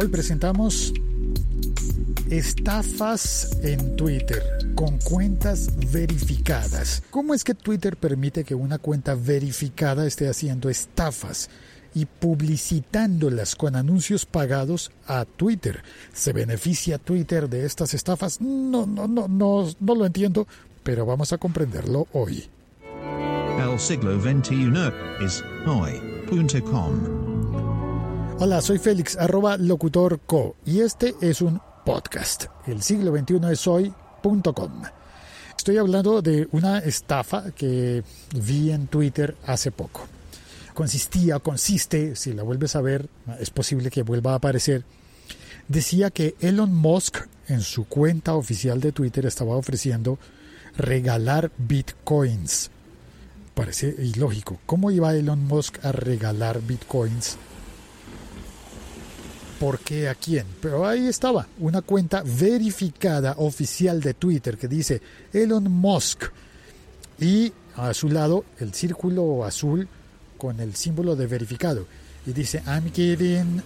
Hoy presentamos estafas en Twitter con cuentas verificadas. ¿Cómo es que Twitter permite que una cuenta verificada esté haciendo estafas? y publicitándolas con anuncios pagados a Twitter. ¿Se beneficia Twitter de estas estafas? No, no, no, no, no lo entiendo, pero vamos a comprenderlo hoy. El siglo XXI es hoy.com. Hola, soy Félix, arroba locutorco, y este es un podcast. El siglo XXI es hoy.com. Estoy hablando de una estafa que vi en Twitter hace poco. Consistía, consiste, si la vuelves a ver, es posible que vuelva a aparecer. Decía que Elon Musk en su cuenta oficial de Twitter estaba ofreciendo regalar bitcoins. Parece ilógico. ¿Cómo iba Elon Musk a regalar bitcoins por qué a quién. Pero ahí estaba, una cuenta verificada oficial de Twitter que dice Elon Musk y a su lado el círculo azul con el símbolo de verificado y dice I'm giving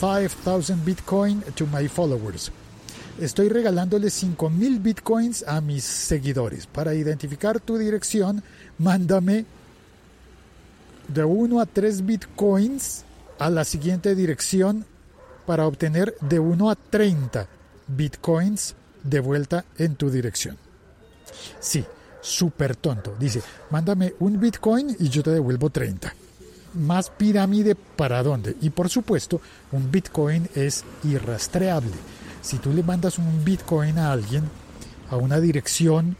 5000 bitcoin to my followers. Estoy regalándole 5000 bitcoins a mis seguidores. Para identificar tu dirección, mándame de 1 a 3 bitcoins a la siguiente dirección para obtener de 1 a 30 bitcoins de vuelta en tu dirección. Sí, súper tonto. Dice, mándame un bitcoin y yo te devuelvo 30. Más pirámide para dónde. Y por supuesto, un bitcoin es irrastreable. Si tú le mandas un bitcoin a alguien a una dirección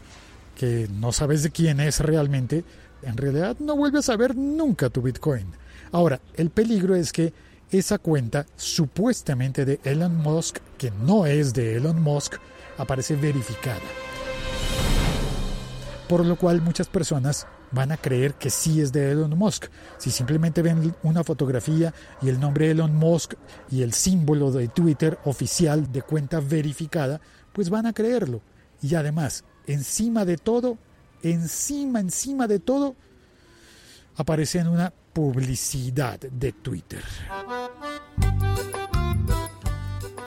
que no sabes de quién es realmente, en realidad no vuelves a ver nunca tu bitcoin. Ahora, el peligro es que esa cuenta supuestamente de Elon Musk, que no es de Elon Musk, aparece verificada. Por lo cual muchas personas van a creer que sí es de Elon Musk. Si simplemente ven una fotografía y el nombre Elon Musk y el símbolo de Twitter oficial de cuenta verificada, pues van a creerlo. Y además, encima de todo, encima, encima de todo, aparece en una publicidad de Twitter.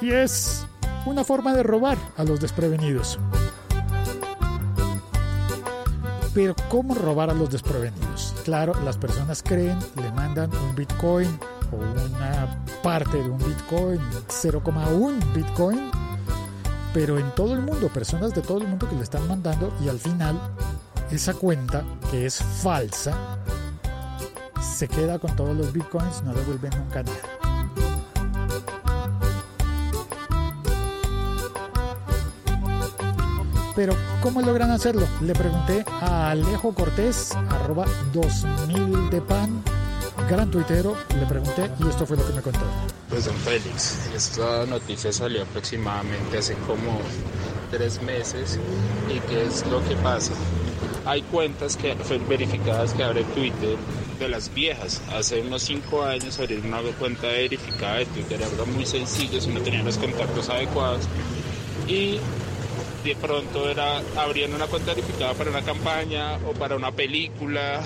Y es una forma de robar a los desprevenidos. Pero ¿cómo robar a los desprevenidos? Claro, las personas creen, le mandan un Bitcoin o una parte de un Bitcoin, 0,1 Bitcoin, pero en todo el mundo, personas de todo el mundo que le están mandando y al final esa cuenta que es falsa se queda con todos los bitcoins, no devuelve nunca nada. Pero, ¿cómo logran hacerlo? Le pregunté a Alejo Cortés, arroba 2000 de pan, gran tuitero, le pregunté y esto fue lo que me contó. Pues don Félix, esta noticia salió aproximadamente hace como tres meses y qué es lo que pasa. Hay cuentas que fueron verificadas que abre Twitter de las viejas. Hace unos 5 años abrir una cuenta verificada de Twitter era muy sencillo si no tenía los contactos adecuados. Y de pronto era abriendo una cuenta verificada para una campaña o para una película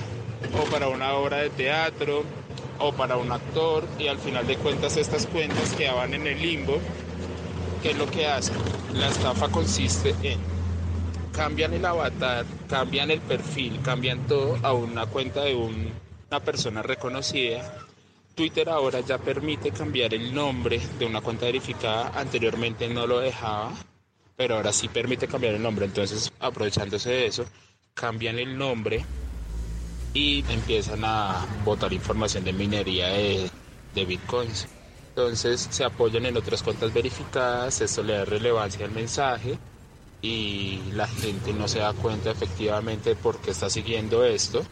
o para una obra de teatro o para un actor y al final de cuentas estas cuentas quedaban en el limbo. ¿Qué es lo que hacen? La estafa consiste en cambian el avatar, cambian el perfil, cambian todo a una cuenta de un persona reconocida, Twitter ahora ya permite cambiar el nombre de una cuenta verificada. Anteriormente no lo dejaba, pero ahora sí permite cambiar el nombre. Entonces, aprovechándose de eso, cambian el nombre y empiezan a botar información de minería de, de bitcoins. Entonces se apoyan en otras cuentas verificadas, esto le da relevancia al mensaje y la gente no se da cuenta efectivamente por qué está siguiendo esto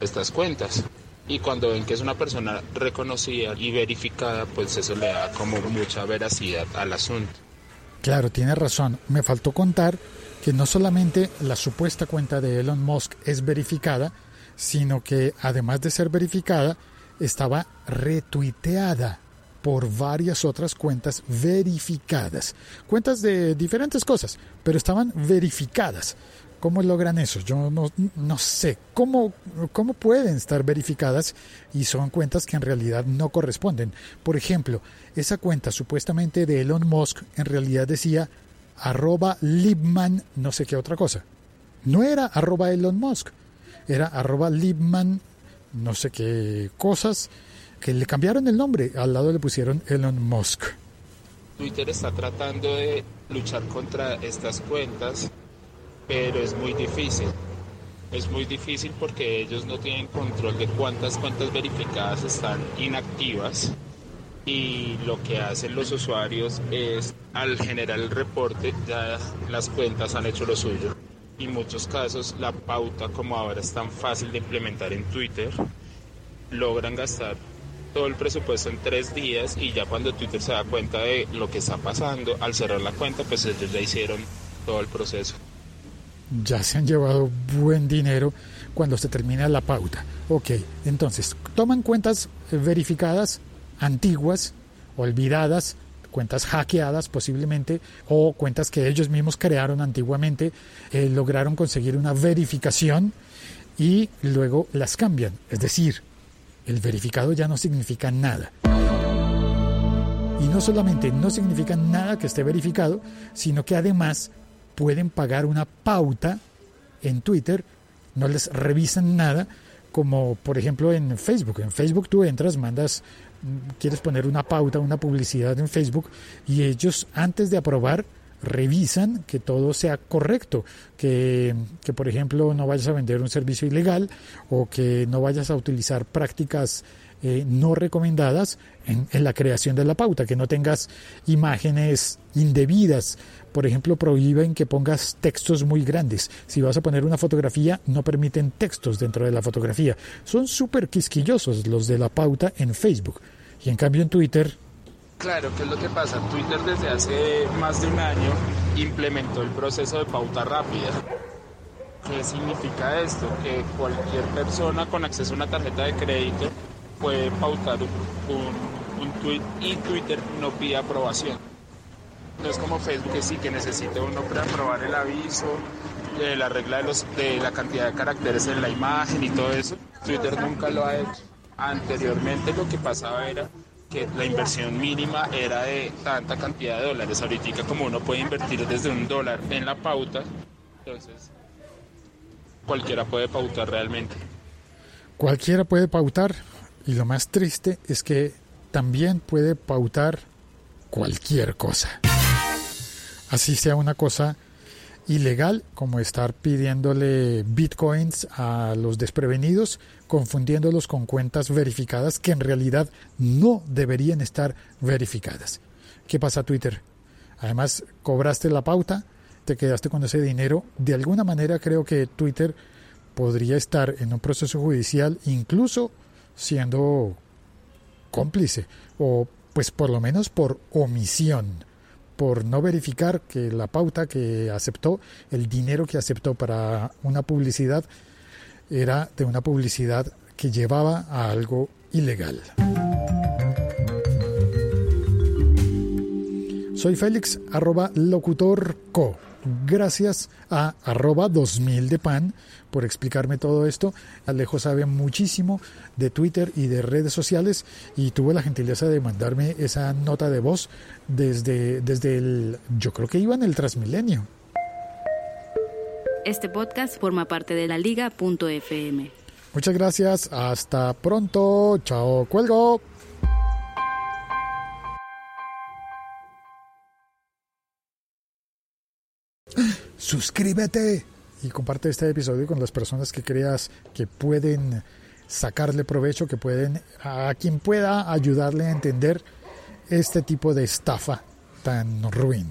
estas cuentas. Y cuando ven que es una persona reconocida y verificada, pues eso le da como mucha veracidad al asunto. Claro, tiene razón. Me faltó contar que no solamente la supuesta cuenta de Elon Musk es verificada, sino que además de ser verificada, estaba retuiteada por varias otras cuentas verificadas. Cuentas de diferentes cosas, pero estaban verificadas ¿Cómo logran eso? Yo no, no sé. ¿Cómo, ¿Cómo pueden estar verificadas y son cuentas que en realidad no corresponden? Por ejemplo, esa cuenta supuestamente de Elon Musk en realidad decía arroba Libman no sé qué otra cosa. No era arroba Elon Musk, era arroba Libman no sé qué cosas que le cambiaron el nombre. Al lado le pusieron Elon Musk. Twitter está tratando de luchar contra estas cuentas pero es muy difícil. Es muy difícil porque ellos no tienen control de cuántas cuentas verificadas están inactivas y lo que hacen los usuarios es al generar el reporte ya las cuentas han hecho lo suyo. En muchos casos la pauta como ahora es tan fácil de implementar en Twitter, logran gastar todo el presupuesto en tres días y ya cuando Twitter se da cuenta de lo que está pasando, al cerrar la cuenta pues ellos ya hicieron todo el proceso ya se han llevado buen dinero cuando se termina la pauta. Ok, entonces, toman cuentas verificadas, antiguas, olvidadas, cuentas hackeadas posiblemente, o cuentas que ellos mismos crearon antiguamente, eh, lograron conseguir una verificación y luego las cambian. Es decir, el verificado ya no significa nada. Y no solamente no significa nada que esté verificado, sino que además pueden pagar una pauta en Twitter, no les revisan nada, como por ejemplo en Facebook. En Facebook tú entras, mandas, mm, quieres poner una pauta, una publicidad en Facebook, y ellos antes de aprobar revisan que todo sea correcto, que, que, por ejemplo no vayas a vender un servicio ilegal o que no vayas a utilizar prácticas eh, no recomendadas en, en, la creación de la pauta, que no tengas imágenes indebidas. Por ejemplo, prohíben que pongas textos muy grandes. Si vas a poner una fotografía, no permiten textos dentro de la fotografía. Son súper quisquillosos los de la pauta en Facebook. Y en cambio en Twitter... Claro, ¿qué es lo que pasa? Twitter desde hace más de un año implementó el proceso de pauta rápida. ¿Qué significa esto? Que cualquier persona con acceso a una tarjeta de crédito puede pautar un, un tweet y Twitter no pide aprobación. No es como Facebook sí que necesita uno aprobar el aviso, eh, la regla de, los, de la cantidad de caracteres en la imagen y todo eso. Twitter nunca lo ha hecho. Anteriormente lo que pasaba era que la inversión mínima era de tanta cantidad de dólares. Ahorita como uno puede invertir desde un dólar en la pauta, entonces cualquiera puede pautar realmente. Cualquiera puede pautar y lo más triste es que también puede pautar cualquier cosa así sea una cosa ilegal como estar pidiéndole bitcoins a los desprevenidos, confundiéndolos con cuentas verificadas que en realidad no deberían estar verificadas. ¿Qué pasa Twitter? Además, cobraste la pauta, te quedaste con ese dinero. De alguna manera creo que Twitter podría estar en un proceso judicial incluso siendo cómplice o pues por lo menos por omisión por no verificar que la pauta que aceptó, el dinero que aceptó para una publicidad, era de una publicidad que llevaba a algo ilegal. Soy Félix, arroba locutorco. Gracias a arroba 2000 de pan por explicarme todo esto. Alejo sabe muchísimo de Twitter y de redes sociales y tuvo la gentileza de mandarme esa nota de voz desde, desde el, yo creo que iba en el Transmilenio. Este podcast forma parte de la liga.fm. Muchas gracias, hasta pronto, chao, cuelgo. Suscríbete y comparte este episodio con las personas que creas que pueden sacarle provecho, que pueden, a quien pueda ayudarle a entender este tipo de estafa tan ruin.